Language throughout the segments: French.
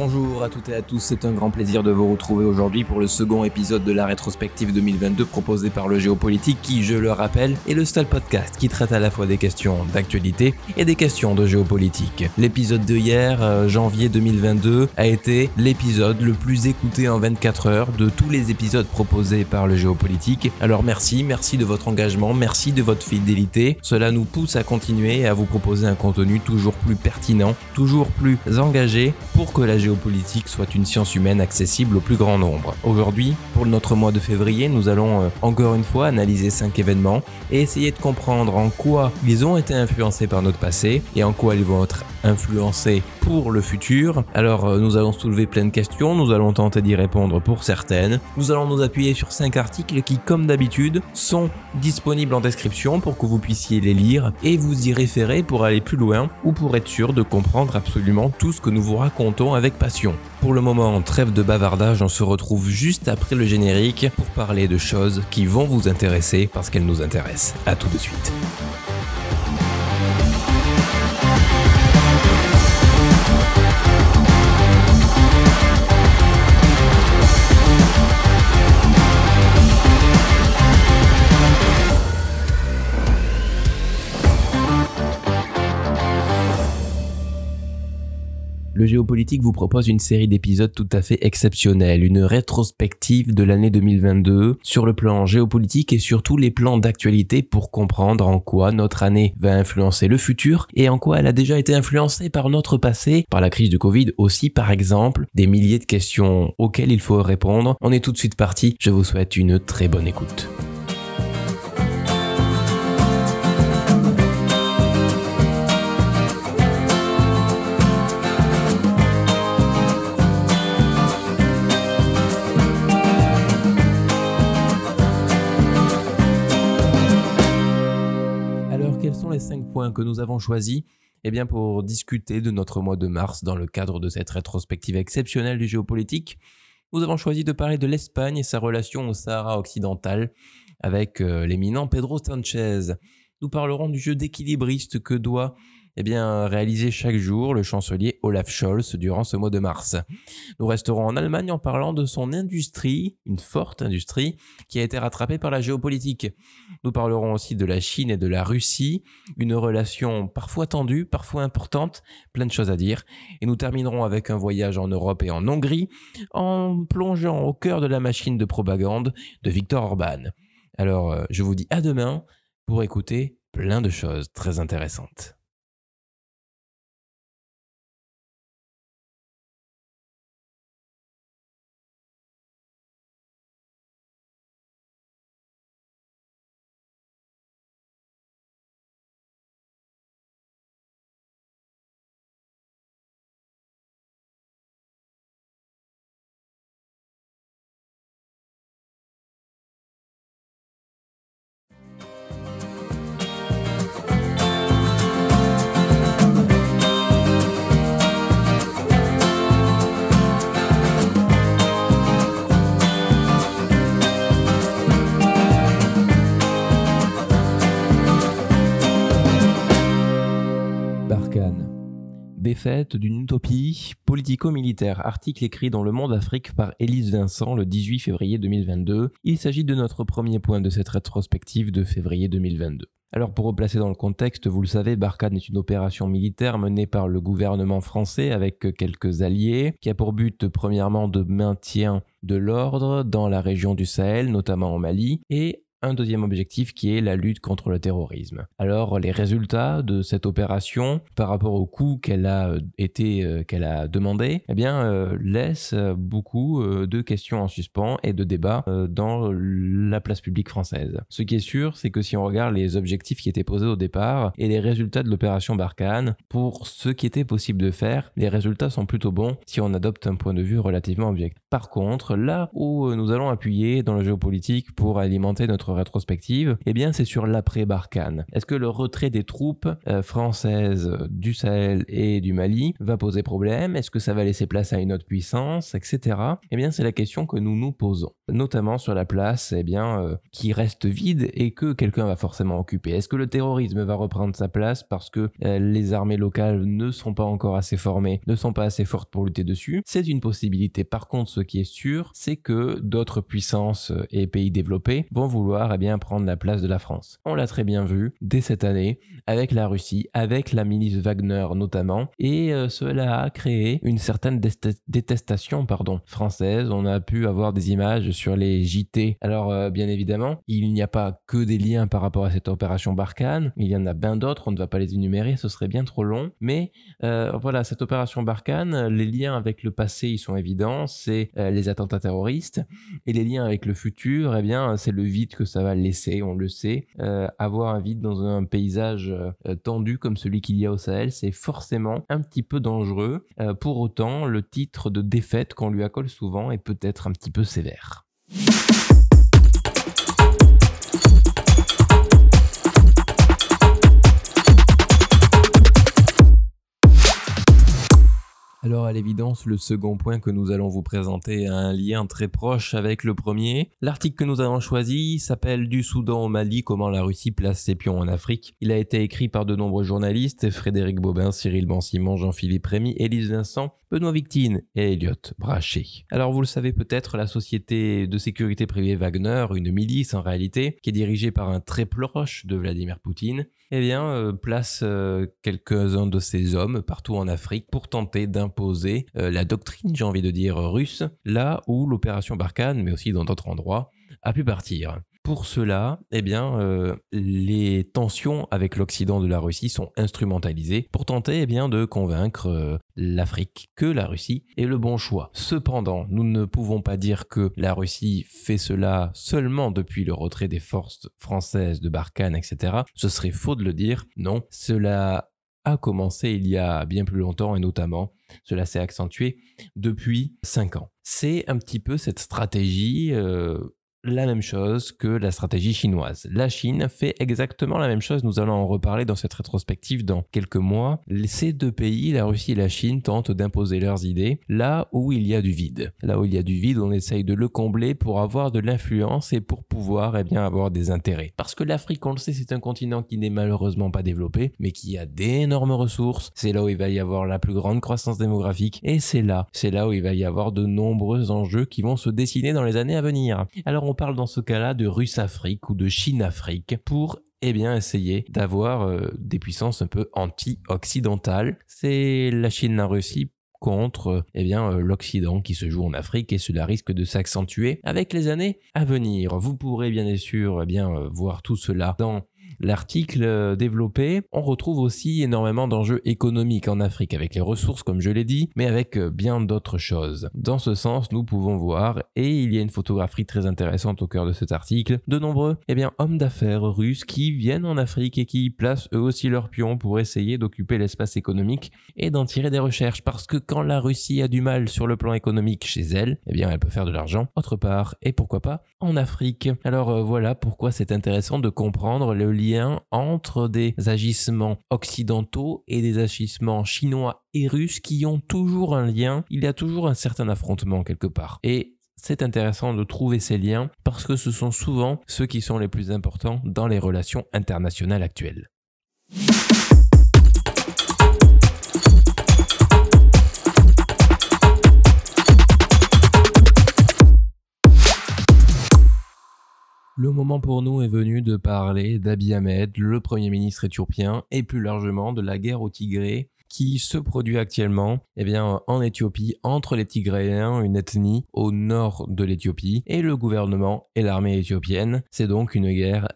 Bonjour à toutes et à tous, c'est un grand plaisir de vous retrouver aujourd'hui pour le second épisode de la rétrospective 2022 proposée par le Géopolitique qui, je le rappelle, est le seul podcast qui traite à la fois des questions d'actualité et des questions de géopolitique. L'épisode de hier, euh, janvier 2022, a été l'épisode le plus écouté en 24 heures de tous les épisodes proposés par le Géopolitique. Alors merci, merci de votre engagement, merci de votre fidélité. Cela nous pousse à continuer et à vous proposer un contenu toujours plus pertinent, toujours plus engagé pour que la géopolitique géopolitique soit une science humaine accessible au plus grand nombre. Aujourd'hui, pour notre mois de février, nous allons euh, encore une fois analyser cinq événements et essayer de comprendre en quoi ils ont été influencés par notre passé et en quoi ils vont être influencés pour le futur. Alors euh, nous allons soulever plein de questions, nous allons tenter d'y répondre pour certaines. Nous allons nous appuyer sur cinq articles qui, comme d'habitude, sont disponibles en description pour que vous puissiez les lire et vous y référer pour aller plus loin ou pour être sûr de comprendre absolument tout ce que nous vous racontons avec passion. Pour le moment, trêve de bavardage, on se retrouve juste après le générique pour parler de choses qui vont vous intéresser parce qu'elles nous intéressent. A tout de suite. Le Géopolitique vous propose une série d'épisodes tout à fait exceptionnels, une rétrospective de l'année 2022 sur le plan géopolitique et sur tous les plans d'actualité pour comprendre en quoi notre année va influencer le futur et en quoi elle a déjà été influencée par notre passé, par la crise du Covid aussi par exemple, des milliers de questions auxquelles il faut répondre. On est tout de suite parti, je vous souhaite une très bonne écoute. Que nous avons choisi eh bien, pour discuter de notre mois de mars dans le cadre de cette rétrospective exceptionnelle du géopolitique. Nous avons choisi de parler de l'Espagne et sa relation au Sahara occidental avec euh, l'éminent Pedro Sanchez. Nous parlerons du jeu d'équilibriste que doit eh bien, réaliser chaque jour le chancelier Olaf Scholz durant ce mois de mars. Nous resterons en Allemagne en parlant de son industrie, une forte industrie, qui a été rattrapée par la géopolitique. Nous parlerons aussi de la Chine et de la Russie, une relation parfois tendue, parfois importante, plein de choses à dire. Et nous terminerons avec un voyage en Europe et en Hongrie, en plongeant au cœur de la machine de propagande de Viktor Orban. Alors, euh, je vous dis à demain pour écouter plein de choses très intéressantes. Défaite d'une utopie politico-militaire. Article écrit dans Le Monde Afrique par Élise Vincent le 18 février 2022. Il s'agit de notre premier point de cette rétrospective de février 2022. Alors pour replacer dans le contexte, vous le savez, Barkhane est une opération militaire menée par le gouvernement français avec quelques alliés, qui a pour but premièrement de maintien de l'ordre dans la région du Sahel, notamment en Mali, et un deuxième objectif qui est la lutte contre le terrorisme. Alors les résultats de cette opération par rapport au coût qu'elle a euh, été euh, qu'elle a demandé, eh bien euh, laissent beaucoup de questions en suspens et de débats dans la place publique française. Ce qui est sûr, c'est que si on regarde les objectifs qui étaient posés au départ et les résultats de l'opération Barkhane, pour ce qui était possible de faire, les résultats sont plutôt bons si on adopte un point de vue relativement objectif. Par contre, là où nous allons appuyer dans le géopolitique pour alimenter notre rétrospective, eh bien c'est sur l'après-Barkhane. Est-ce que le retrait des troupes euh, françaises du Sahel et du Mali va poser problème? Est-ce que ça va laisser place à une autre puissance, etc. Eh bien c'est la question que nous nous posons, notamment sur la place eh bien, euh, qui reste vide et que quelqu'un va forcément occuper. Est-ce que le terrorisme va reprendre sa place parce que euh, les armées locales ne sont pas encore assez formées, ne sont pas assez fortes pour lutter dessus? C'est une possibilité. Par contre, ce qui est sûr, c'est que d'autres puissances et pays développés vont vouloir eh bien, prendre la place de la France. On l'a très bien vu dès cette année avec la Russie, avec la milice Wagner notamment, et euh, cela a créé une certaine détestation pardon, française. On a pu avoir des images sur les JT. Alors euh, bien évidemment, il n'y a pas que des liens par rapport à cette opération Barkhane, il y en a bien d'autres, on ne va pas les énumérer, ce serait bien trop long, mais euh, voilà, cette opération Barkhane, les liens avec le passé, ils sont évidents, c'est les attentats terroristes, et les liens avec le futur, eh bien, c'est le vide que ça va laisser, on le sait. avoir un vide dans un paysage tendu comme celui qu'il y a au Sahel, c'est forcément un petit peu dangereux. pour autant, le titre de défaite qu'on lui accole souvent est peut-être un petit peu sévère. Alors à l'évidence, le second point que nous allons vous présenter a un lien très proche avec le premier. L'article que nous avons choisi s'appelle Du Soudan au Mali, comment la Russie place ses pions en Afrique. Il a été écrit par de nombreux journalistes, Frédéric Bobin, Cyril Bansimon, Jean-Philippe Rémy, Élise Vincent, Benoît Victine et Elliot Brachet. Alors vous le savez peut-être, la société de sécurité privée Wagner, une milice en réalité, qui est dirigée par un très proche de Vladimir Poutine, eh bien, euh, place euh, quelques-uns de ces hommes partout en Afrique pour tenter d'imposer euh, la doctrine, j'ai envie de dire, russe, là où l'opération Barkhane, mais aussi dans d'autres endroits, a pu partir. Pour cela, eh bien, euh, les tensions avec l'Occident de la Russie sont instrumentalisées pour tenter eh bien, de convaincre euh, l'Afrique que la Russie est le bon choix. Cependant, nous ne pouvons pas dire que la Russie fait cela seulement depuis le retrait des forces françaises de Barkhane, etc. Ce serait faux de le dire. Non, cela a commencé il y a bien plus longtemps et notamment cela s'est accentué depuis 5 ans. C'est un petit peu cette stratégie euh, la même chose que la stratégie chinoise. La Chine fait exactement la même chose, nous allons en reparler dans cette rétrospective dans quelques mois. Ces deux pays, la Russie et la Chine, tentent d'imposer leurs idées là où il y a du vide. Là où il y a du vide, on essaye de le combler pour avoir de l'influence et pour pouvoir eh bien, avoir des intérêts. Parce que l'Afrique, on le sait, c'est un continent qui n'est malheureusement pas développé, mais qui a d'énormes ressources. C'est là où il va y avoir la plus grande croissance démographique et c'est là, c'est là où il va y avoir de nombreux enjeux qui vont se dessiner dans les années à venir. Alors parle dans ce cas-là de Russe-Afrique ou de Chine-Afrique pour eh bien, essayer d'avoir euh, des puissances un peu anti-occidentales. C'est la Chine, la Russie contre eh bien euh, l'Occident qui se joue en Afrique et cela risque de s'accentuer avec les années à venir. Vous pourrez bien sûr eh bien euh, voir tout cela dans l'article euh, développé, on retrouve aussi énormément d'enjeux économiques en Afrique avec les ressources comme je l'ai dit, mais avec euh, bien d'autres choses. Dans ce sens, nous pouvons voir, et il y a une photographie très intéressante au cœur de cet article, de nombreux eh bien, hommes d'affaires russes qui viennent en Afrique et qui placent eux aussi leurs pions pour essayer d'occuper l'espace économique et d'en tirer des recherches parce que quand la Russie a du mal sur le plan économique chez elle, eh bien elle peut faire de l'argent autre part et pourquoi pas en Afrique. Alors euh, voilà pourquoi c'est intéressant de comprendre le lien entre des agissements occidentaux et des agissements chinois et russes qui ont toujours un lien, il y a toujours un certain affrontement quelque part. Et c'est intéressant de trouver ces liens parce que ce sont souvent ceux qui sont les plus importants dans les relations internationales actuelles. Le moment pour nous est venu de parler d'Abiy Ahmed, le Premier ministre éthiopien, et plus largement de la guerre au Tigré qui se produit actuellement eh bien, en Éthiopie entre les Tigréens, une ethnie au nord de l'Éthiopie, et le gouvernement et l'armée éthiopienne. C'est donc une guerre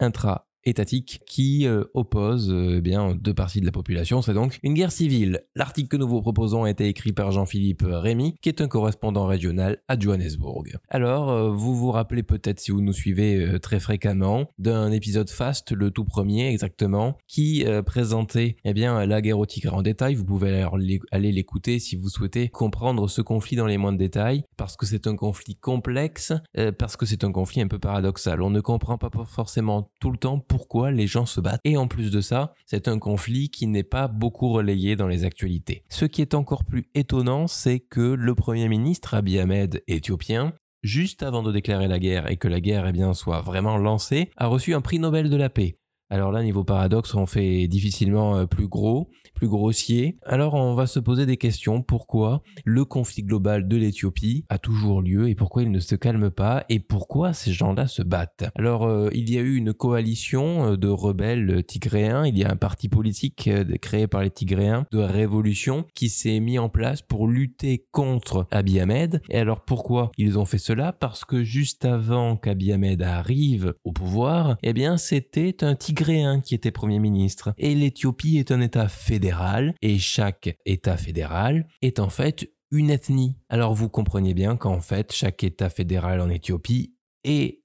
intra étatique qui euh, oppose euh, eh bien deux parties de la population. C'est donc une guerre civile. L'article que nous vous proposons a été écrit par Jean-Philippe Rémy, qui est un correspondant régional à Johannesburg. Alors, euh, vous vous rappelez peut-être si vous nous suivez très fréquemment d'un épisode Fast, le tout premier exactement, qui présentait eh bien la guerre au Tigre en détail. Vous pouvez aller l'écouter si vous souhaitez comprendre ce conflit dans les moindres détails, parce que c'est un conflit complexe, parce que c'est un conflit un peu paradoxal. On ne comprend pas forcément tout le temps pourquoi les gens se battent. Et en plus de ça, c'est un conflit qui n'est pas beaucoup relayé dans les actualités. Ce qui est encore plus étonnant, c'est que le Premier ministre Abiy Ahmed, éthiopien, juste avant de déclarer la guerre et que la guerre eh bien, soit vraiment lancée, a reçu un prix Nobel de la paix. Alors là, niveau paradoxe, on fait difficilement euh, plus gros, plus grossier. Alors on va se poser des questions. Pourquoi le conflit global de l'Éthiopie a toujours lieu et pourquoi il ne se calme pas et pourquoi ces gens-là se battent? Alors euh, il y a eu une coalition euh, de rebelles tigréens, il y a un parti politique créé par les tigréens de révolution qui s'est mis en place pour lutter contre Abiy Ahmed. Et alors pourquoi ils ont fait cela? Parce que juste avant qu'Abiy Ahmed arrive au pouvoir, eh bien c'était un tigre qui était Premier ministre. Et l'Éthiopie est un État fédéral, et chaque État fédéral est en fait une ethnie. Alors vous comprenez bien qu'en fait, chaque État fédéral en Éthiopie est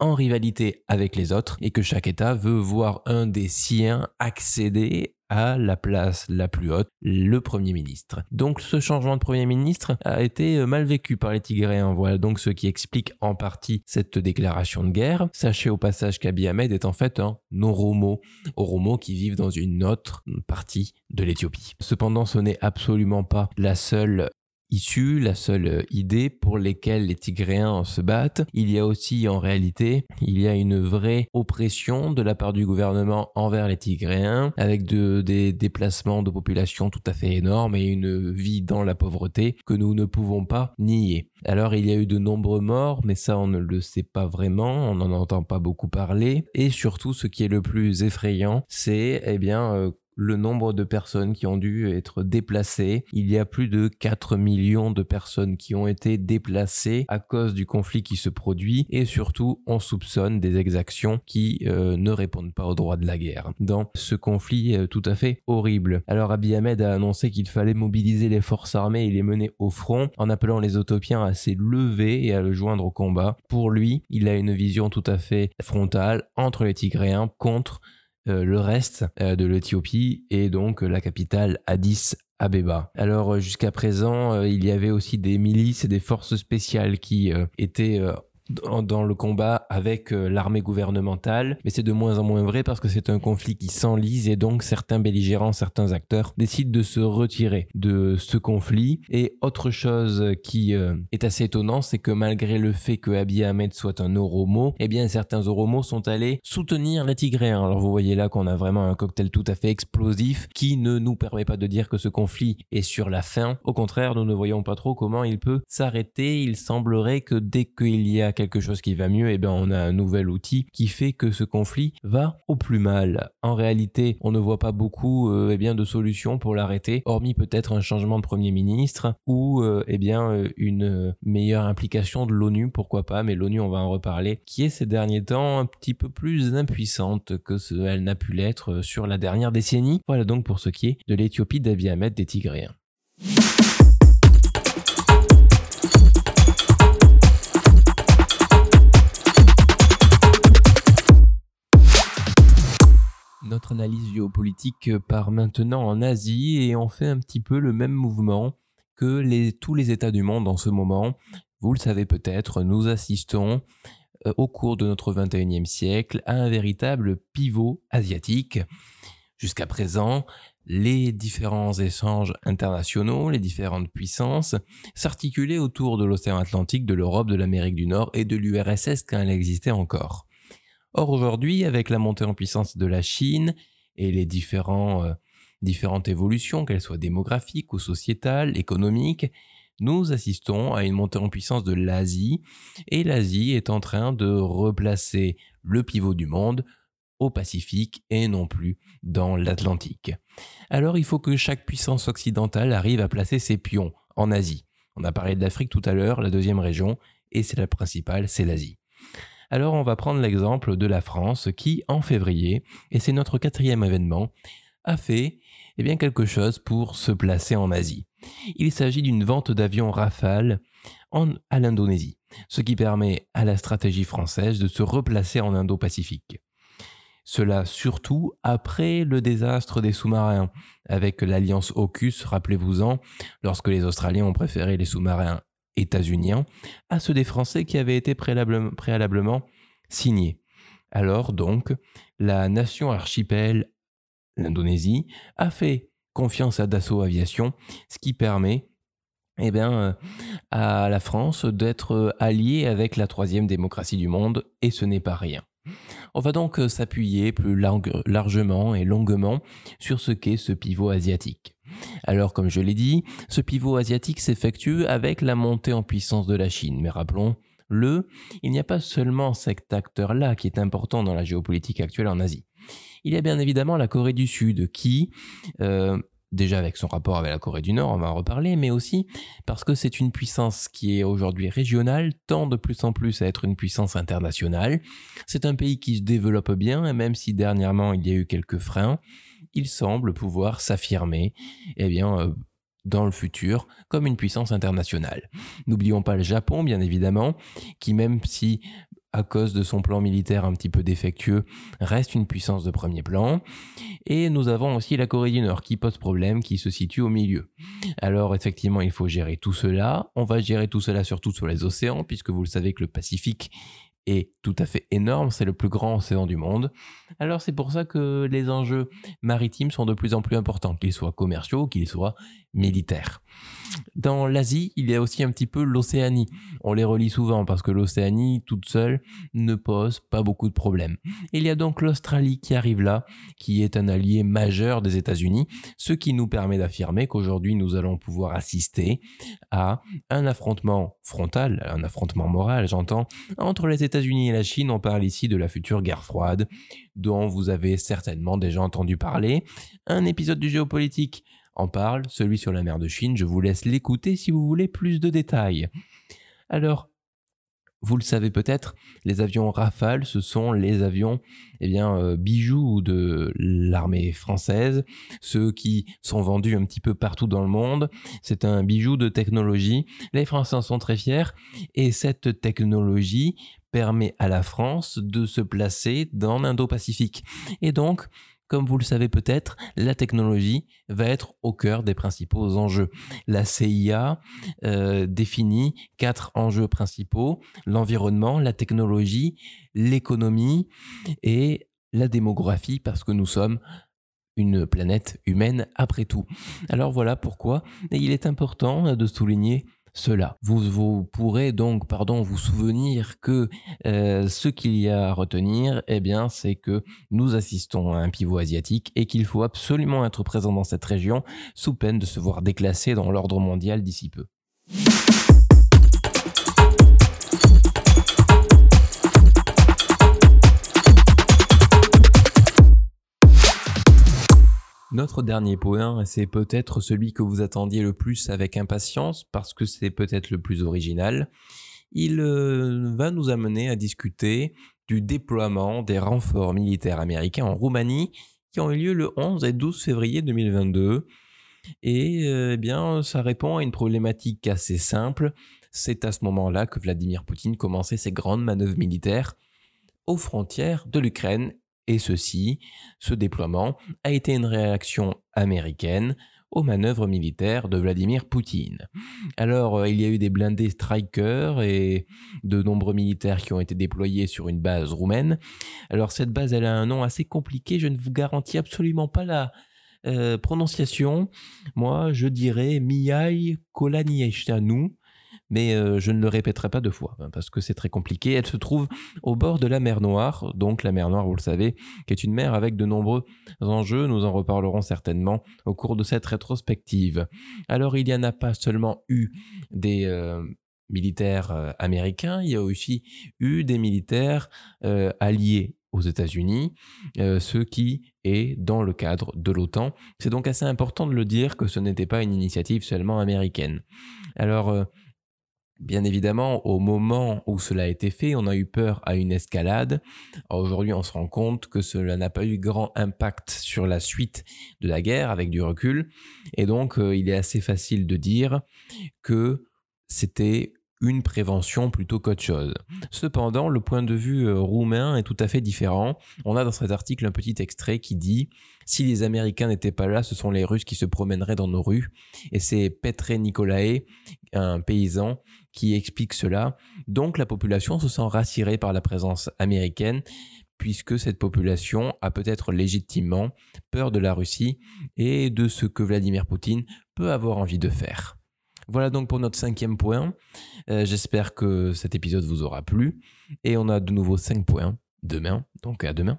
en rivalité avec les autres et que chaque État veut voir un des siens accéder à la place la plus haute, le Premier ministre. Donc ce changement de Premier ministre a été euh, mal vécu par les Tigréens. Voilà donc ce qui explique en partie cette déclaration de guerre. Sachez au passage qu'Abiy Ahmed est en fait un Oromo, Oromo qui vivent dans une autre partie de l'Éthiopie. Cependant, ce n'est absolument pas la seule issue, la seule euh, idée pour lesquelles les Tigréens se battent. Il y a aussi en réalité, il y a une vraie oppression de la part du gouvernement envers les Tigréens, avec des déplacements de population tout à fait énormes et une vie dans la pauvreté que nous ne pouvons pas nier. Alors il y a eu de nombreux morts, mais ça on ne le sait pas vraiment, on n'en entend pas beaucoup parler. Et surtout ce qui est le plus effrayant, c'est eh bien euh, le nombre de personnes qui ont dû être déplacées. Il y a plus de 4 millions de personnes qui ont été déplacées à cause du conflit qui se produit et surtout on soupçonne des exactions qui euh, ne répondent pas au droit de la guerre dans ce conflit euh, tout à fait horrible. Alors Abiy Ahmed a annoncé qu'il fallait mobiliser les forces armées et les mener au front en appelant les Autopiens à s'élever et à le joindre au combat. Pour lui, il a une vision tout à fait frontale entre les Tigréens contre le reste euh, de l'Éthiopie et donc la capitale Addis Abeba. Alors jusqu'à présent, euh, il y avait aussi des milices et des forces spéciales qui étaient dans le combat avec euh, l'armée gouvernementale, mais c'est de moins en moins vrai parce que c'est un conflit qui s'enlise et donc certains belligérants, certains acteurs décident de se retirer de ce conflit. Et autre chose qui euh, est assez étonnant, c'est que malgré le fait que Abiy Ahmed soit un Oromo, eh bien certains Oromos sont allés soutenir les Tigréens. Alors vous voyez là qu'on a vraiment un cocktail tout à fait explosif qui ne nous permet pas de dire que ce conflit est sur la fin. Au contraire, nous ne voyons pas trop comment il peut s'arrêter. Il semblerait que dès qu'il y a chose qui va mieux, et eh bien on a un nouvel outil qui fait que ce conflit va au plus mal. En réalité, on ne voit pas beaucoup euh, eh bien de solutions pour l'arrêter, hormis peut-être un changement de premier ministre ou euh, eh bien euh, une meilleure implication de l'ONU, pourquoi pas, mais l'ONU on va en reparler, qui est ces derniers temps un petit peu plus impuissante que ce elle n'a pu l'être sur la dernière décennie. Voilà donc pour ce qui est de l'Éthiopie d'Abiy Ahmed des Tigréens. Géopolitique part maintenant en Asie et on fait un petit peu le même mouvement que tous les États du monde en ce moment. Vous le savez peut-être, nous assistons euh, au cours de notre 21e siècle à un véritable pivot asiatique. Jusqu'à présent, les différents échanges internationaux, les différentes puissances s'articulaient autour de l'océan Atlantique, de l'Europe, de l'Amérique du Nord et de l'URSS quand elle existait encore. Or aujourd'hui, avec la montée en puissance de la Chine et les euh, différentes évolutions, qu'elles soient démographiques ou sociétales, économiques, nous assistons à une montée en puissance de l'Asie et l'Asie est en train de replacer le pivot du monde au Pacifique et non plus dans l'Atlantique. Alors il faut que chaque puissance occidentale arrive à placer ses pions en Asie. On a parlé de l'Afrique tout à l'heure, la deuxième région, et c'est la principale, c'est l'Asie. Alors on va prendre l'exemple de la France qui, en février, et c'est notre quatrième événement, a fait eh quelque chose pour se placer en Asie. Il s'agit d'une vente d'avions Rafale à l'Indonésie, ce qui permet à la stratégie française de se replacer en Indo-Pacifique. Cela surtout après le désastre des sous-marins, avec l'alliance AUKUS, rappelez-vous-en, lorsque les Australiens ont préféré les sous-marins états-uniens à ceux des Français qui avaient été préalablement signés. Alors donc, la nation archipel, l'Indonésie, a fait confiance à Dassault Aviation, ce qui permet eh bien, euh, à la France d'être alliée avec la troisième démocratie du monde, et ce n'est pas rien. On va donc euh, s'appuyer plus largement et longuement sur ce qu'est ce pivot asiatique. Alors comme je l'ai dit, ce pivot asiatique s'effectue avec la montée en puissance de la Chine, mais rappelons le, il n'y a pas seulement cet acteur-là qui est important dans la géopolitique actuelle en Asie. Il y a bien évidemment la Corée du Sud qui euh, déjà avec son rapport avec la Corée du Nord, on va en reparler, mais aussi parce que c'est une puissance qui est aujourd'hui régionale, tend de plus en plus à être une puissance internationale. C'est un pays qui se développe bien, même si dernièrement il y a eu quelques freins, il semble pouvoir s'affirmer, eh bien, euh, dans le futur comme une puissance internationale. N'oublions pas le Japon, bien évidemment, qui même si à cause de son plan militaire un petit peu défectueux, reste une puissance de premier plan. Et nous avons aussi la Corée du Nord qui pose problème, qui se situe au milieu. Alors effectivement, il faut gérer tout cela. On va gérer tout cela surtout sur les océans, puisque vous le savez que le Pacifique est tout à fait énorme, c'est le plus grand océan du monde. Alors c'est pour ça que les enjeux maritimes sont de plus en plus importants, qu'ils soient commerciaux, qu'ils soient militaires. Dans l'Asie, il y a aussi un petit peu l'Océanie. On les relie souvent parce que l'Océanie, toute seule, ne pose pas beaucoup de problèmes. Il y a donc l'Australie qui arrive là, qui est un allié majeur des États-Unis, ce qui nous permet d'affirmer qu'aujourd'hui nous allons pouvoir assister à un affrontement frontal, un affrontement moral, j'entends, entre les États-Unis et la Chine. On parle ici de la future guerre froide, dont vous avez certainement déjà entendu parler. Un épisode du géopolitique en parle, celui sur la mer de Chine, je vous laisse l'écouter si vous voulez plus de détails. Alors, vous le savez peut-être, les avions Rafale, ce sont les avions eh bien, euh, bijoux de l'armée française, ceux qui sont vendus un petit peu partout dans le monde. C'est un bijou de technologie. Les Français en sont très fiers et cette technologie permet à la France de se placer dans l'Indo-Pacifique. Et donc, comme vous le savez peut-être, la technologie va être au cœur des principaux enjeux. La CIA euh, définit quatre enjeux principaux, l'environnement, la technologie, l'économie et la démographie, parce que nous sommes une planète humaine après tout. Alors voilà pourquoi il est important de souligner cela. Vous, pourrez donc, pardon, vous souvenir que euh, ce qu'il y a à retenir, eh bien, c'est que nous assistons à un pivot asiatique et qu'il faut absolument être présent dans cette région sous peine de se voir déclassé dans l'ordre mondial d'ici peu. Notre dernier point, c'est peut-être celui que vous attendiez le plus avec impatience parce que c'est peut-être le plus original. Il euh, va nous amener à discuter du déploiement des renforts militaires américains en Roumanie qui ont eu lieu le 11 et 12 février 2022. Et euh, eh bien, ça répond à une problématique assez simple. C'est à ce moment-là que Vladimir Poutine commençait ses grandes manœuvres militaires aux frontières de l'Ukraine et ceci, ce déploiement, a été une réaction américaine aux manœuvres militaires de Vladimir Poutine. Alors, euh, il y a eu des blindés Striker et de nombreux militaires qui ont été déployés sur une base roumaine. Alors, cette base, elle a un nom assez compliqué, je ne vous garantis absolument pas la euh, prononciation. Moi, je dirais Mihai Kolaniestanu mais euh, je ne le répéterai pas deux fois, hein, parce que c'est très compliqué. Elle se trouve au bord de la mer Noire, donc la mer Noire, vous le savez, qui est une mer avec de nombreux enjeux, nous en reparlerons certainement au cours de cette rétrospective. Alors il n'y en a pas seulement eu des... Euh, militaires euh, américains, il y a aussi eu des militaires alliés aux États-Unis, ce qui est dans le cadre de l'OTAN. C'est donc assez important de le dire que ce n'était pas une initiative seulement américaine. Alors, Bien évidemment, au moment où cela a été fait, on a eu peur à une escalade. Aujourd'hui, on se rend compte que cela n'a pas eu grand impact sur la suite de la guerre avec du recul. Et donc, euh, il est assez facile de dire que c'était une prévention plutôt qu'autre chose. Cependant, le point de vue euh, roumain est tout à fait différent. On a dans cet article un petit extrait qui dit si les Américains n'étaient pas là, ce sont les Russes qui se promèneraient dans nos rues. Et c'est Petre Nicolae, un paysan, qui explique cela. Donc la population se sent rassurée par la présence américaine puisque cette population a peut-être légitimement peur de la Russie et de ce que Vladimir Poutine peut avoir envie de faire. Voilà donc pour notre cinquième point. Euh, j'espère que cet épisode vous aura plu. Et on a de nouveau cinq points demain. Donc à demain.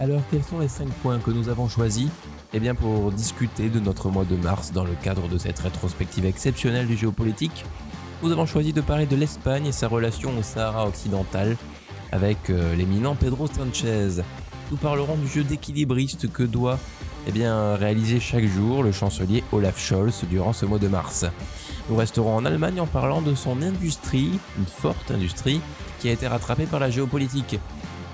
Alors quels sont les cinq points que nous avons choisis? Eh bien pour discuter de notre mois de mars dans le cadre de cette rétrospective exceptionnelle du géopolitique, nous avons choisi de parler de l'Espagne et sa relation au Sahara occidental avec euh, l'éminent Pedro Sanchez. Nous parlerons du jeu d'équilibriste que doit eh bien, réaliser chaque jour le chancelier Olaf Scholz durant ce mois de mars. Nous resterons en Allemagne en parlant de son industrie, une forte industrie, qui a été rattrapée par la géopolitique.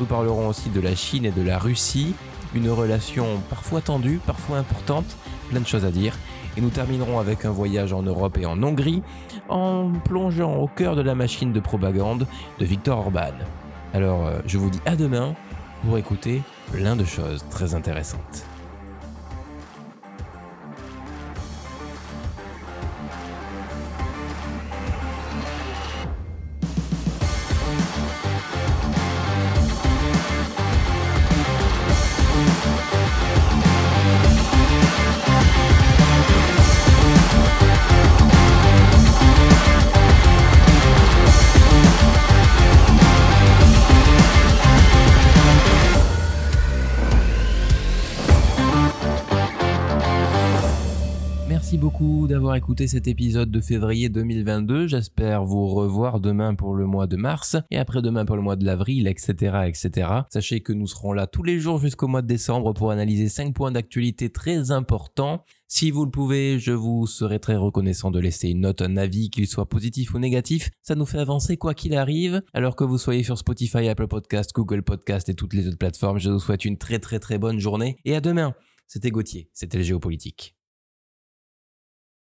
Nous parlerons aussi de la Chine et de la Russie, une relation parfois tendue, parfois importante, plein de choses à dire. Et nous terminerons avec un voyage en Europe et en Hongrie en plongeant au cœur de la machine de propagande de Viktor Orban. Alors euh, je vous dis à demain pour écouter plein de choses très intéressantes. D'avoir écouté cet épisode de février 2022. J'espère vous revoir demain pour le mois de mars et après-demain pour le mois de l'avril, etc., etc. Sachez que nous serons là tous les jours jusqu'au mois de décembre pour analyser 5 points d'actualité très importants. Si vous le pouvez, je vous serai très reconnaissant de laisser une note, un avis, qu'il soit positif ou négatif. Ça nous fait avancer quoi qu'il arrive. Alors que vous soyez sur Spotify, Apple Podcast, Google Podcast et toutes les autres plateformes, je vous souhaite une très très très bonne journée et à demain. C'était Gauthier, c'était le géopolitique.